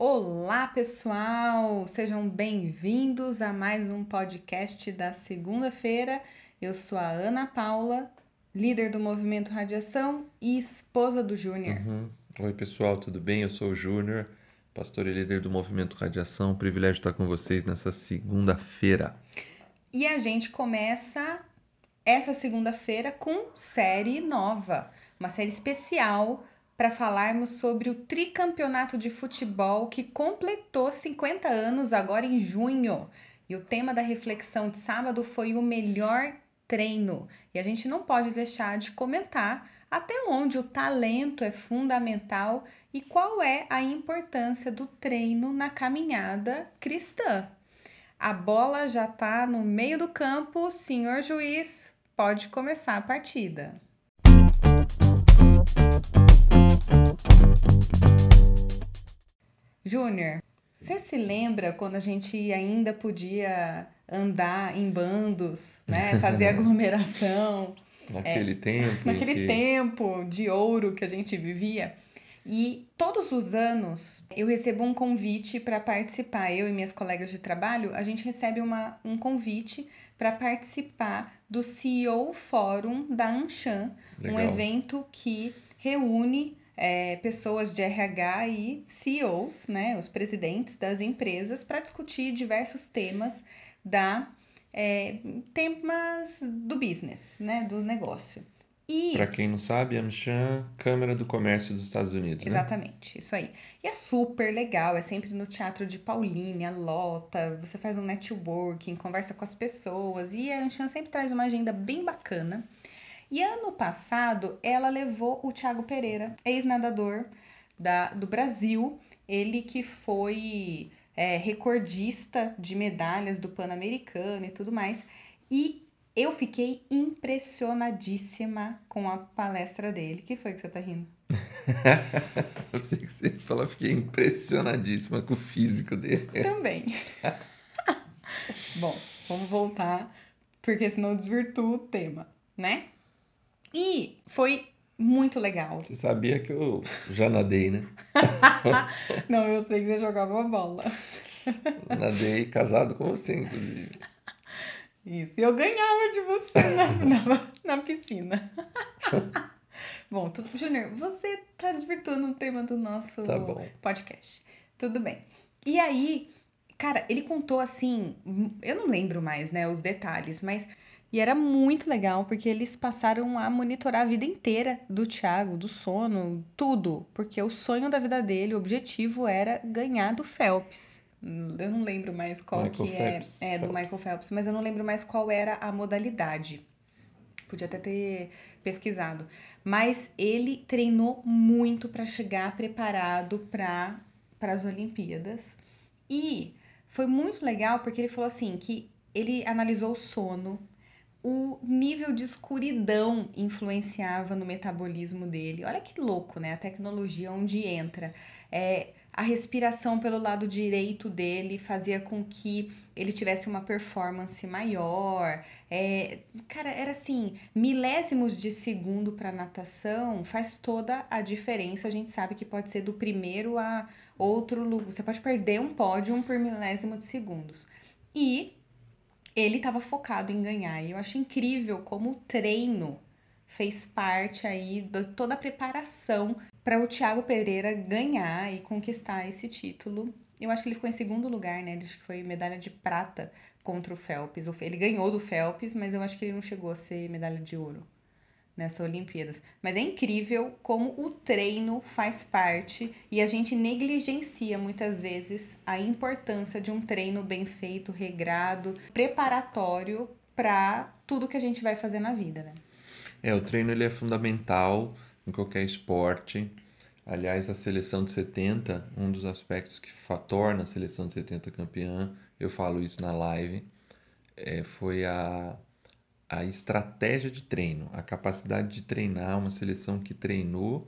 Olá, pessoal! Sejam bem-vindos a mais um podcast da segunda-feira. Eu sou a Ana Paula, líder do Movimento Radiação e esposa do Júnior. Uhum. Oi, pessoal, tudo bem? Eu sou o Júnior, pastor e líder do Movimento Radiação. Privilégio estar com vocês nessa segunda-feira. E a gente começa essa segunda-feira com série nova, uma série especial para falarmos sobre o tricampeonato de futebol que completou 50 anos agora em junho. E o tema da reflexão de sábado foi o melhor treino. E a gente não pode deixar de comentar até onde o talento é fundamental e qual é a importância do treino na caminhada cristã. A bola já está no meio do campo, senhor juiz, pode começar a partida. Júnior, você se lembra quando a gente ainda podia andar em bandos, né? Fazer aglomeração. naquele é, tempo. Naquele que... tempo de ouro que a gente vivia. E todos os anos eu recebo um convite para participar. Eu e minhas colegas de trabalho, a gente recebe uma, um convite para participar do CEO Fórum da Anshan, Legal. um evento que reúne é, pessoas de RH e CEOs, né, os presidentes das empresas, para discutir diversos temas da é, temas do business, né, do negócio. E... Para quem não sabe, AmCham, Câmara do Comércio dos Estados Unidos, né? Exatamente, né? isso aí. E é super legal, é sempre no Teatro de Paulínia, lota, você faz um networking, conversa com as pessoas, e a AmCham sempre traz uma agenda bem bacana. E ano passado ela levou o Thiago Pereira, ex-nadador da, do Brasil, ele que foi é, recordista de medalhas do Pan-Americano e tudo mais. E eu fiquei impressionadíssima com a palestra dele. que foi que você tá rindo? eu sei que você falou, fiquei impressionadíssima com o físico dele. Também. Bom, vamos voltar, porque senão desvirtua o tema, né? E foi muito legal. Você sabia que eu já nadei, né? Não, eu sei que você jogava bola. Nadei casado com você, inclusive. Isso, e eu ganhava de você na, na, na piscina. bom, tudo, Júnior, você tá desvirtuando o tema do nosso tá podcast. Tudo bem. E aí, cara, ele contou assim, eu não lembro mais, né, os detalhes, mas e era muito legal porque eles passaram a monitorar a vida inteira do Thiago, do sono, tudo. Porque o sonho da vida dele, o objetivo era ganhar do Phelps. Eu não lembro mais qual Michael que Phelps, é, é do Michael Phelps, mas eu não lembro mais qual era a modalidade. Podia até ter pesquisado. Mas ele treinou muito para chegar preparado para as Olimpíadas. E foi muito legal porque ele falou assim que ele analisou o sono, o nível de escuridão influenciava no metabolismo dele. Olha que louco, né? A tecnologia onde entra. É, a respiração pelo lado direito dele fazia com que ele tivesse uma performance maior. É, cara, era assim, milésimos de segundo para natação faz toda a diferença. A gente sabe que pode ser do primeiro a outro. Você pode perder um pódio por milésimo de segundos. E ele estava focado em ganhar. E eu acho incrível como o treino fez parte aí de toda a preparação para o Thiago Pereira ganhar e conquistar esse título. Eu acho que ele ficou em segundo lugar, né? Acho que foi medalha de prata contra o Phelps. Ele ganhou do Phelps, mas eu acho que ele não chegou a ser medalha de ouro nessas Olimpíadas. Mas é incrível como o treino faz parte e a gente negligencia muitas vezes a importância de um treino bem feito, regrado, preparatório para tudo que a gente vai fazer na vida, né? É, o treino ele é fundamental em qualquer esporte. Aliás, a seleção de 70, um dos aspectos que torna a seleção de 70 campeã, eu falo isso na live, é, foi a a estratégia de treino, a capacidade de treinar, uma seleção que treinou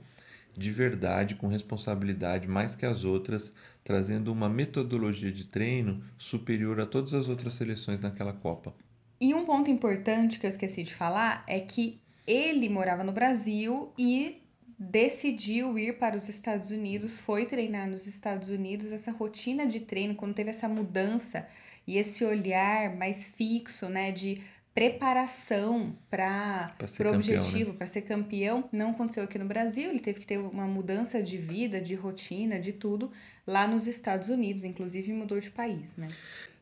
de verdade, com responsabilidade mais que as outras, trazendo uma metodologia de treino superior a todas as outras seleções naquela Copa. E um ponto importante que eu esqueci de falar é que ele morava no Brasil e decidiu ir para os Estados Unidos, foi treinar nos Estados Unidos. Essa rotina de treino, quando teve essa mudança e esse olhar mais fixo, né, de preparação para o né? objetivo, né? para ser campeão, não aconteceu aqui no Brasil. Ele teve que ter uma mudança de vida, de rotina, de tudo lá nos Estados Unidos, inclusive mudou de país, né?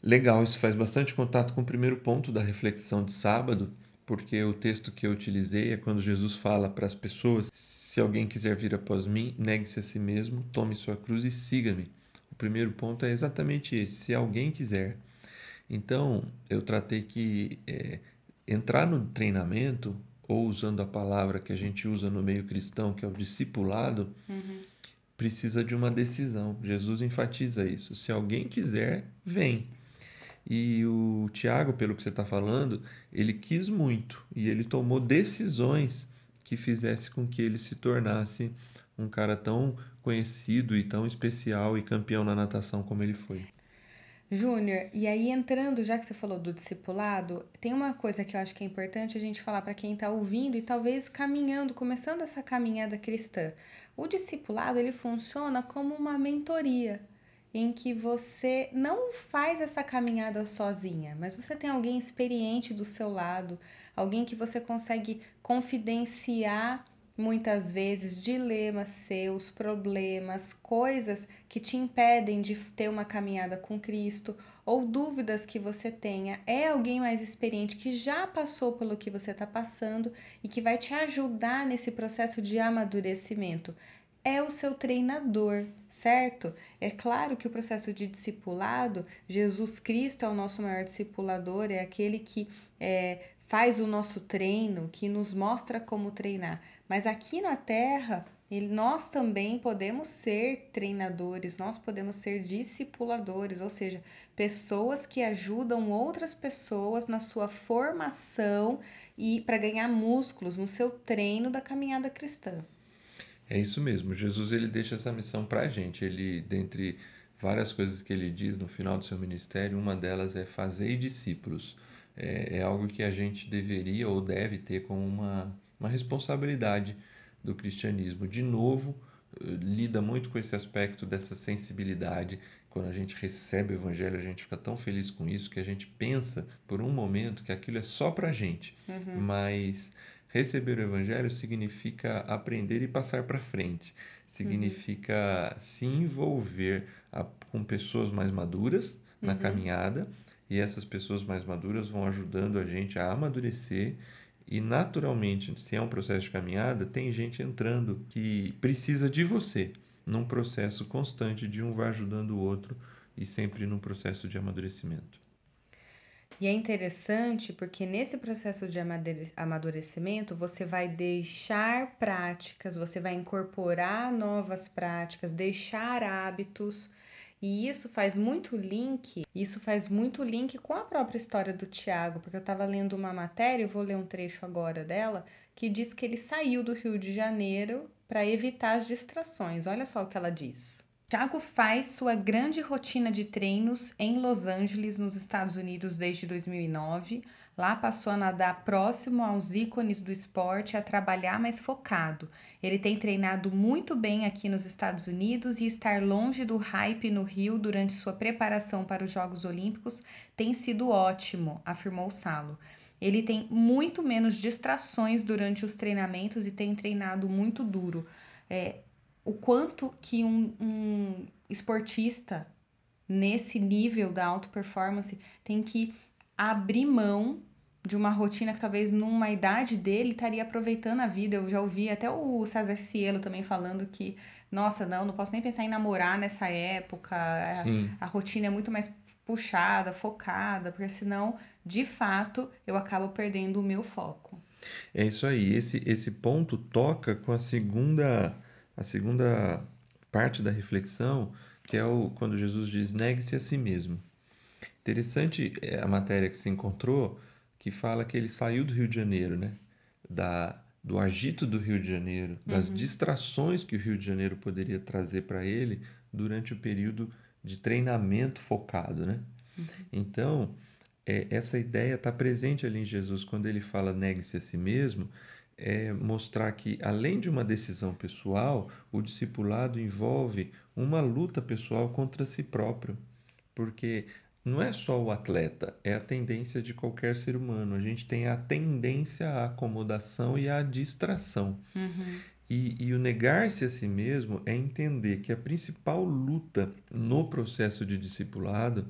Legal, isso faz bastante contato com o primeiro ponto da reflexão de sábado, porque o texto que eu utilizei é quando Jesus fala para as pessoas: se alguém quiser vir após mim, negue-se a si mesmo, tome sua cruz e siga-me. O primeiro ponto é exatamente esse: se alguém quiser. Então, eu tratei que é, entrar no treinamento, ou usando a palavra que a gente usa no meio cristão, que é o discipulado, uhum. precisa de uma decisão. Jesus enfatiza isso. Se alguém quiser, vem. E o Tiago, pelo que você está falando, ele quis muito e ele tomou decisões que fizesse com que ele se tornasse um cara tão conhecido e tão especial e campeão na natação como ele foi. Júnior, e aí entrando, já que você falou do discipulado, tem uma coisa que eu acho que é importante a gente falar para quem está ouvindo e talvez caminhando, começando essa caminhada cristã. O discipulado ele funciona como uma mentoria em que você não faz essa caminhada sozinha, mas você tem alguém experiente do seu lado, alguém que você consegue confidenciar muitas vezes dilemas seus, problemas, coisas que te impedem de ter uma caminhada com Cristo ou dúvidas que você tenha. É alguém mais experiente que já passou pelo que você está passando e que vai te ajudar nesse processo de amadurecimento. É o seu treinador, certo? É claro que o processo de discipulado, Jesus Cristo é o nosso maior discipulador, é aquele que é, faz o nosso treino, que nos mostra como treinar. Mas aqui na Terra, nós também podemos ser treinadores, nós podemos ser discipuladores, ou seja, pessoas que ajudam outras pessoas na sua formação e para ganhar músculos no seu treino da caminhada cristã. É isso mesmo. Jesus ele deixa essa missão para a gente. Ele, dentre várias coisas que ele diz no final do seu ministério, uma delas é fazer discípulos é, é algo que a gente deveria ou deve ter como uma, uma responsabilidade do cristianismo. De novo, eh, lida muito com esse aspecto dessa sensibilidade. Quando a gente recebe o evangelho, a gente fica tão feliz com isso que a gente pensa por um momento que aquilo é só para gente. Uhum. Mas receber o evangelho significa aprender e passar para frente. Significa uhum. se envolver a, com pessoas mais maduras na uhum. caminhada e essas pessoas mais maduras vão ajudando a gente a amadurecer e naturalmente, se é um processo de caminhada, tem gente entrando que precisa de você num processo constante de um vai ajudando o outro e sempre num processo de amadurecimento. E é interessante porque nesse processo de amadurecimento você vai deixar práticas, você vai incorporar novas práticas, deixar hábitos e isso faz muito link, isso faz muito link com a própria história do Tiago, porque eu estava lendo uma matéria, eu vou ler um trecho agora dela, que diz que ele saiu do Rio de Janeiro para evitar as distrações. Olha só o que ela diz. Tiago faz sua grande rotina de treinos em Los Angeles, nos Estados Unidos, desde 2009 Lá passou a nadar próximo aos ícones do esporte, a trabalhar mais focado. Ele tem treinado muito bem aqui nos Estados Unidos e estar longe do hype no Rio durante sua preparação para os Jogos Olímpicos tem sido ótimo, afirmou Salo. Ele tem muito menos distrações durante os treinamentos e tem treinado muito duro. É, o quanto que um, um esportista nesse nível da alta performance tem que abrir mão de uma rotina que talvez numa idade dele estaria aproveitando a vida. Eu já ouvi até o César Cielo também falando que, nossa, não, não posso nem pensar em namorar nessa época. A, a, rotina é muito mais puxada, focada, porque senão, de fato, eu acabo perdendo o meu foco. É isso aí. Esse, esse ponto toca com a segunda, a segunda parte da reflexão, que é o, quando Jesus diz: negue-se a si mesmo. Interessante é, a matéria que se encontrou que fala que ele saiu do Rio de Janeiro, né? Da, do agito do Rio de Janeiro, das uhum. distrações que o Rio de Janeiro poderia trazer para ele durante o período de treinamento focado, né? Uhum. Então, é, essa ideia está presente ali em Jesus quando ele fala negue-se a si mesmo. é mostrar que, além de uma decisão pessoal, o discipulado envolve uma luta pessoal contra si próprio. Porque não é só o atleta, é a tendência de qualquer ser humano. A gente tem a tendência à acomodação e à distração. Uhum. E, e o negar-se a si mesmo é entender que a principal luta no processo de discipulado,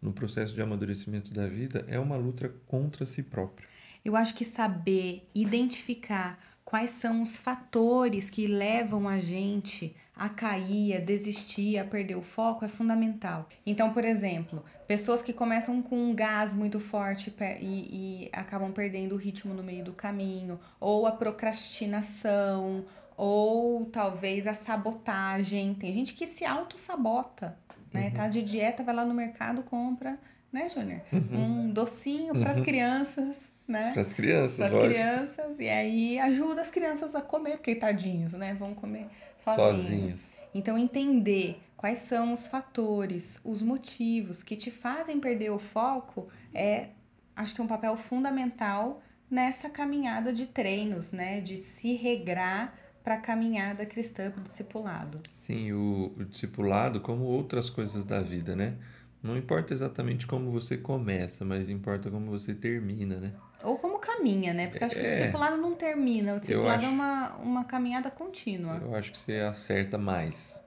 no processo de amadurecimento da vida, é uma luta contra si próprio. Eu acho que saber identificar quais são os fatores que levam a gente a cair, a desistir, a perder o foco é fundamental. Então, por exemplo, pessoas que começam com um gás muito forte e, e acabam perdendo o ritmo no meio do caminho, ou a procrastinação, ou talvez a sabotagem. Tem gente que se auto-sabota, né? Uhum. Tá de dieta, vai lá no mercado, compra, né, Júnior? Uhum. Um docinho para as uhum. crianças, né? Para as crianças, Para as crianças, e aí ajuda as crianças a comer, porque tadinhos, né? Vão comer sozinhos. sozinhos. Então, entender quais são os fatores, os motivos que te fazem perder o foco é, acho que é um papel fundamental nessa caminhada de treinos, né? De se regrar para a caminhada cristã, para o discipulado. Sim, o, o discipulado, como outras coisas da vida, né? Não importa exatamente como você começa, mas importa como você termina, né? Ou como caminha, né? Porque acho que o é. discipulado não termina. O discipulado é acho, é uma, uma caminhada contínua. Eu acho que você acerta mais.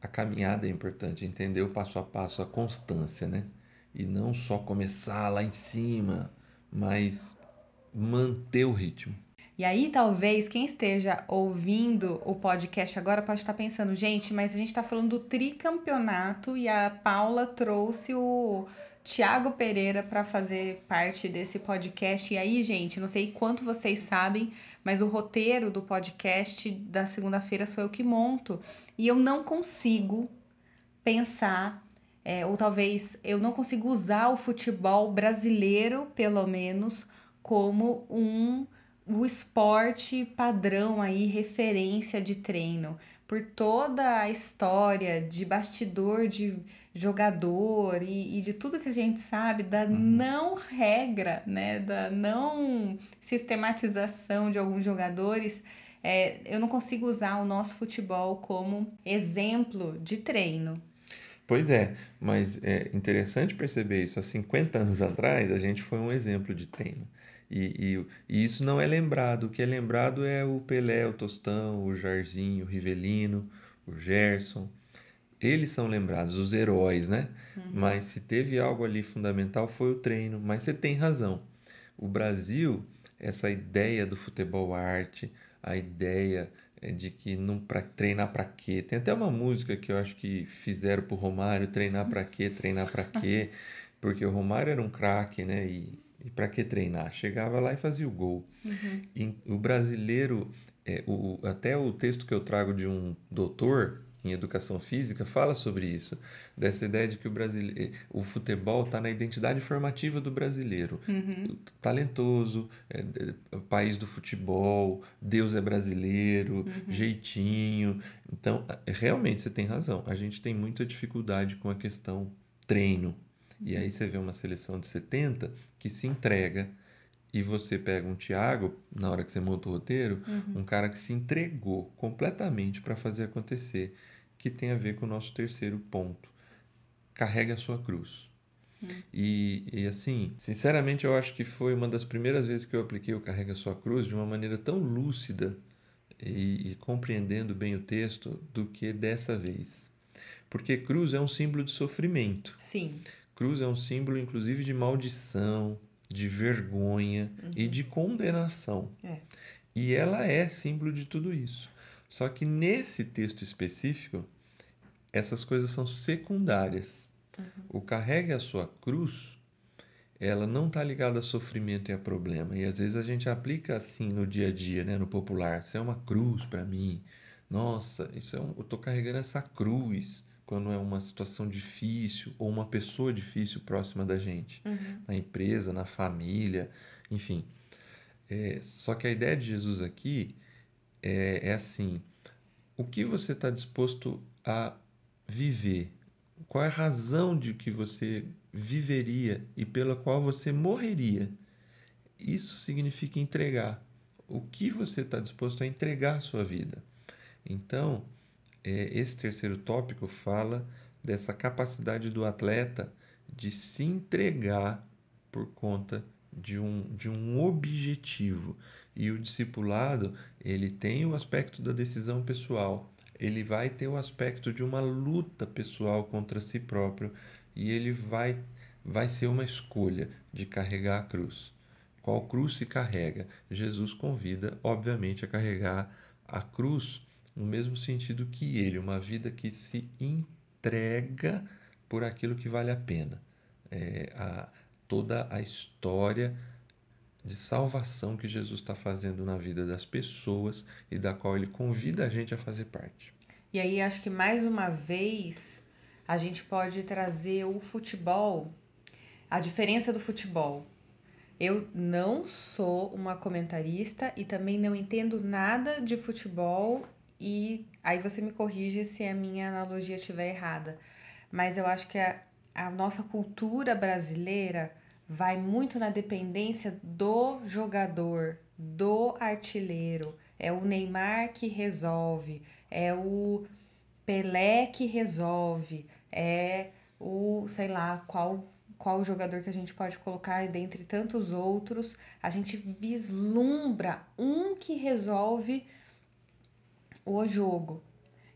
A caminhada é importante, entender o passo a passo, a constância, né? E não só começar lá em cima, mas manter o ritmo. E aí, talvez, quem esteja ouvindo o podcast agora pode estar pensando, gente, mas a gente está falando do tricampeonato e a Paula trouxe o Tiago Pereira para fazer parte desse podcast. E aí, gente, não sei quanto vocês sabem, mas o roteiro do podcast da segunda-feira sou eu que monto. E eu não consigo pensar, é, ou talvez eu não consigo usar o futebol brasileiro, pelo menos, como um o esporte padrão aí, referência de treino, por toda a história de bastidor de jogador e, e de tudo que a gente sabe da uhum. não regra, né, da não sistematização de alguns jogadores, é, eu não consigo usar o nosso futebol como exemplo de treino. Pois é, mas é interessante perceber isso. Há 50 anos atrás, a gente foi um exemplo de treino. E, e, e, isso não é lembrado. O que é lembrado é o Pelé, o Tostão, o Jarzinho, o Rivelino, o Gerson. Eles são lembrados, os heróis, né? Uhum. Mas se teve algo ali fundamental foi o treino. Mas você tem razão. O Brasil, essa ideia do futebol arte, a ideia é, de que não para treinar para quê? Tem até uma música que eu acho que fizeram pro Romário, treinar para quê? Treinar para quê? Porque o Romário era um craque, né? E, e para que treinar? Chegava lá e fazia o gol. Uhum. E o brasileiro, é, o, até o texto que eu trago de um doutor em educação física fala sobre isso, dessa ideia de que o brasileiro, o futebol está na identidade formativa do brasileiro, uhum. talentoso, é, é, país do futebol, Deus é brasileiro, uhum. jeitinho. Então, realmente você tem razão. A gente tem muita dificuldade com a questão treino. E aí você vê uma seleção de 70 que se entrega e você pega um Thiago, na hora que você monta o roteiro, uhum. um cara que se entregou completamente para fazer acontecer, que tem a ver com o nosso terceiro ponto. Carrega a sua cruz. Uhum. E, e assim, sinceramente, eu acho que foi uma das primeiras vezes que eu apliquei o Carrega a Sua Cruz de uma maneira tão lúcida e, e compreendendo bem o texto do que dessa vez. Porque cruz é um símbolo de sofrimento. Sim. Cruz é um símbolo, inclusive, de maldição, de vergonha uhum. e de condenação. É. E ela é símbolo de tudo isso. Só que nesse texto específico, essas coisas são secundárias. Uhum. O carregue a sua cruz, ela não está ligada a sofrimento e a problema. E às vezes a gente aplica assim no dia a dia, né, no popular. Isso é uma cruz para mim. Nossa, isso é um, eu estou carregando essa cruz quando é uma situação difícil ou uma pessoa difícil próxima da gente, uhum. na empresa, na família, enfim. É, só que a ideia de Jesus aqui é, é assim: o que você está disposto a viver? Qual é a razão de que você viveria e pela qual você morreria? Isso significa entregar. o que você está disposto a entregar à sua vida. Então, esse terceiro tópico fala dessa capacidade do atleta de se entregar por conta de um, de um objetivo. E o discipulado, ele tem o aspecto da decisão pessoal, ele vai ter o aspecto de uma luta pessoal contra si próprio e ele vai, vai ser uma escolha de carregar a cruz. Qual cruz se carrega? Jesus convida, obviamente, a carregar a cruz no mesmo sentido que ele, uma vida que se entrega por aquilo que vale a pena. É, a, toda a história de salvação que Jesus está fazendo na vida das pessoas e da qual ele convida a gente a fazer parte. E aí acho que mais uma vez a gente pode trazer o futebol, a diferença do futebol. Eu não sou uma comentarista e também não entendo nada de futebol e aí você me corrige se a minha analogia estiver errada. Mas eu acho que a, a nossa cultura brasileira vai muito na dependência do jogador, do artilheiro. É o Neymar que resolve, é o Pelé que resolve, é o, sei lá, qual qual jogador que a gente pode colocar dentre tantos outros. A gente vislumbra um que resolve o jogo.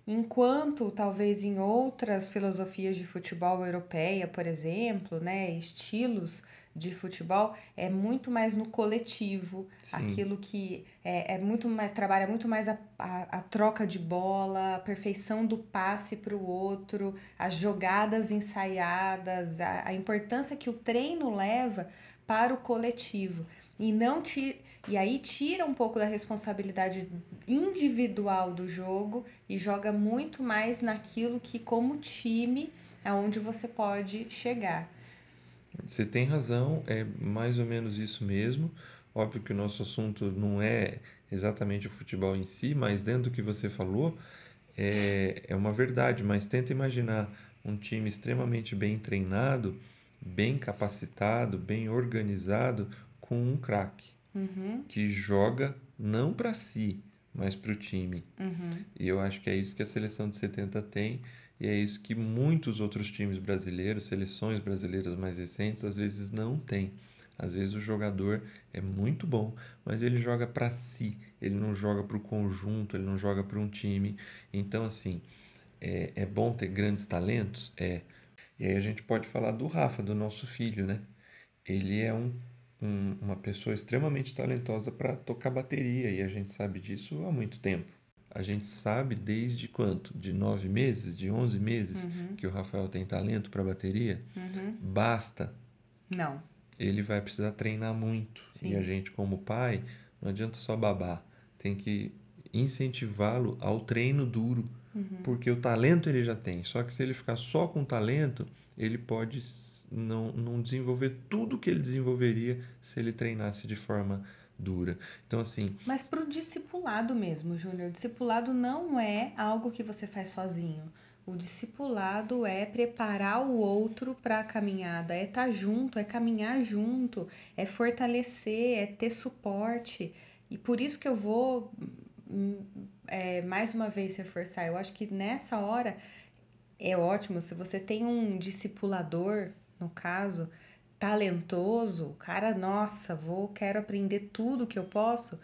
Enquanto talvez em outras filosofias de futebol europeia, por exemplo, né, estilos de futebol é muito mais no coletivo, Sim. aquilo que é, é muito mais trabalha muito mais a, a, a troca de bola, a perfeição do passe para o outro, as jogadas ensaiadas, a, a importância que o treino leva para o coletivo e não te e aí tira um pouco da responsabilidade individual do jogo e joga muito mais naquilo que como time aonde você pode chegar. Você tem razão, é mais ou menos isso mesmo. Óbvio que o nosso assunto não é exatamente o futebol em si, mas dentro do que você falou, é, é uma verdade. Mas tenta imaginar um time extremamente bem treinado, bem capacitado, bem organizado, com um craque uhum. que joga não para si, mas para o time. Uhum. E eu acho que é isso que a seleção de 70 tem e é isso que muitos outros times brasileiros, seleções brasileiras mais recentes, às vezes não têm. Às vezes o jogador é muito bom, mas ele joga para si, ele não joga para o conjunto, ele não joga para um time. Então, assim, é, é bom ter grandes talentos? É. E aí a gente pode falar do Rafa, do nosso filho, né? Ele é um um, uma pessoa extremamente talentosa para tocar bateria e a gente sabe disso há muito tempo. A gente sabe desde quanto? De nove meses, de onze meses uhum. que o Rafael tem talento para bateria? Uhum. Basta. Não. Ele vai precisar treinar muito. Sim. E a gente, como pai, não adianta só babar. Tem que incentivá-lo ao treino duro. Uhum. Porque o talento ele já tem. Só que se ele ficar só com talento, ele pode não, não desenvolver tudo que ele desenvolveria se ele treinasse de forma dura. Então, assim. Mas para o discipulado mesmo, Júnior, discipulado não é algo que você faz sozinho. O discipulado é preparar o outro para a caminhada, é estar tá junto, é caminhar junto, é fortalecer, é ter suporte. E por isso que eu vou hum, é, mais uma vez reforçar. Eu acho que nessa hora é ótimo se você tem um discipulador no caso, talentoso, cara, nossa, vou, quero aprender tudo que eu posso,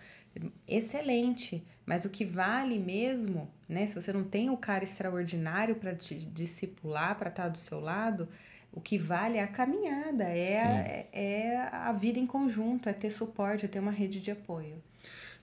excelente. Mas o que vale mesmo, né? Se você não tem o cara extraordinário para te discipular, para estar tá do seu lado, o que vale é a caminhada, é, é, é a vida em conjunto, é ter suporte, é ter uma rede de apoio.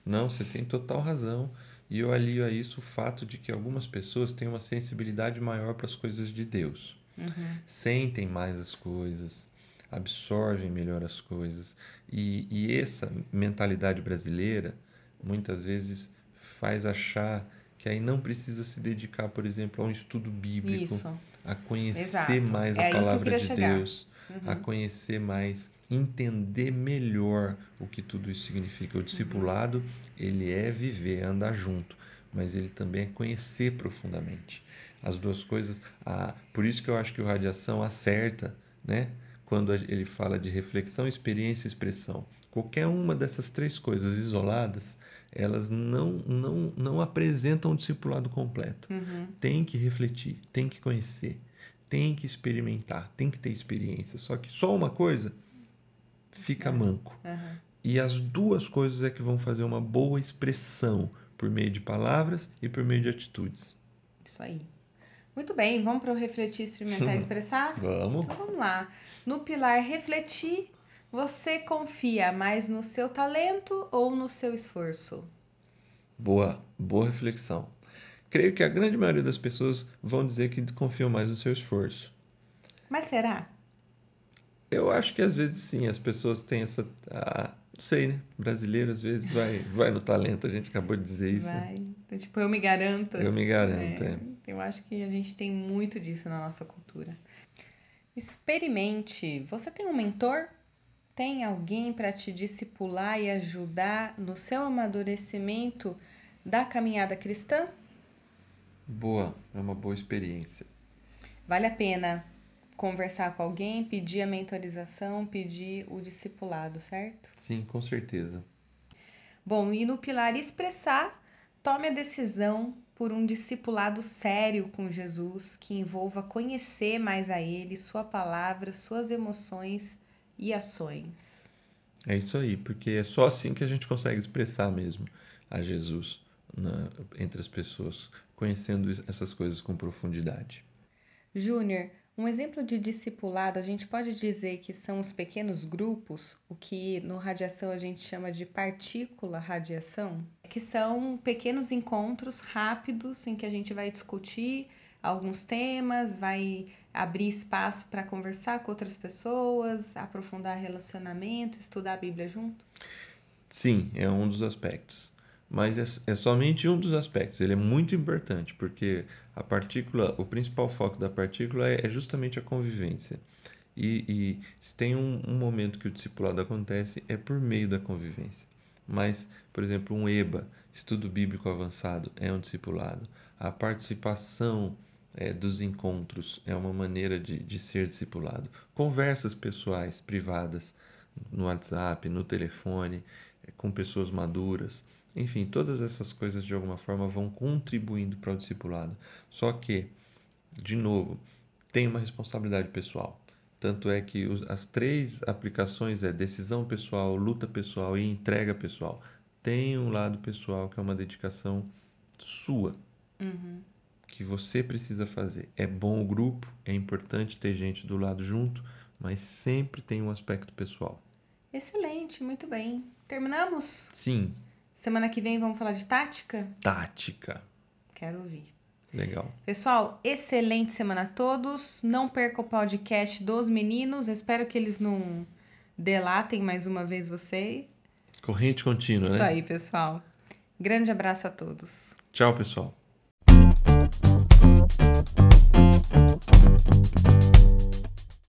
Não, você tem total razão. E eu alio a isso o fato de que algumas pessoas têm uma sensibilidade maior para as coisas de Deus uhum. sentem mais as coisas, absorvem melhor as coisas. E, e essa mentalidade brasileira muitas vezes faz achar que aí não precisa se dedicar, por exemplo, a um estudo bíblico, Isso. a conhecer Exato. mais é a palavra de chegar. Deus, uhum. a conhecer mais, entender melhor o que tudo isso significa. O discipulado, ele é viver, andar junto, mas ele também é conhecer profundamente as duas coisas. Ah, por isso que eu acho que o Radiação acerta, né? Quando ele fala de reflexão, experiência e expressão. Qualquer uma dessas três coisas isoladas, elas não, não, não apresentam um discipulado completo. Uhum. Tem que refletir, tem que conhecer, tem que experimentar, tem que ter experiência. Só que só uma coisa fica manco. Uhum. E as duas coisas é que vão fazer uma boa expressão por meio de palavras e por meio de atitudes. Isso aí. Muito bem, vamos para o refletir, experimentar e expressar? Vamos. Então vamos lá. No pilar refletir, você confia mais no seu talento ou no seu esforço? Boa, boa reflexão. Creio que a grande maioria das pessoas vão dizer que confiam mais no seu esforço. Mas será? Eu acho que às vezes sim, as pessoas têm essa. Ah, não sei, né? Brasileiro às vezes vai, vai no talento, a gente acabou de dizer isso. Vai. Então, tipo, eu me garanto. Eu me garanto, é. Eu acho que a gente tem muito disso na nossa cultura. Experimente. Você tem um mentor? Tem alguém para te discipular e ajudar no seu amadurecimento da caminhada cristã? Boa, é uma boa experiência. Vale a pena conversar com alguém, pedir a mentorização, pedir o discipulado, certo? Sim, com certeza. Bom, e no pilar expressar, tome a decisão por um discipulado sério com Jesus que envolva conhecer mais a Ele, Sua palavra, Suas emoções e ações. É isso aí, porque é só assim que a gente consegue expressar mesmo a Jesus na, entre as pessoas, conhecendo essas coisas com profundidade. Júnior, um exemplo de discipulado, a gente pode dizer que são os pequenos grupos, o que no radiação a gente chama de partícula radiação, que são pequenos encontros rápidos em que a gente vai discutir alguns temas, vai abrir espaço para conversar com outras pessoas, aprofundar relacionamento, estudar a Bíblia junto? Sim, é um dos aspectos. Mas é, é somente um dos aspectos. Ele é muito importante, porque a partícula, o principal foco da partícula é, é justamente a convivência. E, e se tem um, um, momento que o discipulado acontece, é por meio da convivência. Mas, por exemplo, um EBA, estudo bíblico avançado, é um discipulado. A participação é, dos encontros é uma maneira de, de ser discipulado. Conversas pessoais, privadas, no WhatsApp, no telefone, é, com pessoas maduras enfim, todas essas coisas de alguma forma vão contribuindo para o discipulado. Só que, de novo, tem uma responsabilidade pessoal. Tanto é que os, as três aplicações é decisão pessoal, luta pessoal e entrega pessoal. Tem um lado pessoal que é uma dedicação sua. Uhum. Que você precisa fazer. É bom o grupo, é importante ter gente do lado junto, mas sempre tem um aspecto pessoal. Excelente, muito bem. Terminamos? Sim. Semana que vem vamos falar de tática? Tática. Quero ouvir. Legal. Pessoal, excelente semana a todos. Não perca o podcast dos meninos. Espero que eles não delatem mais uma vez você. Corrente contínua, Isso né? Isso aí, pessoal. Grande abraço a todos. Tchau, pessoal.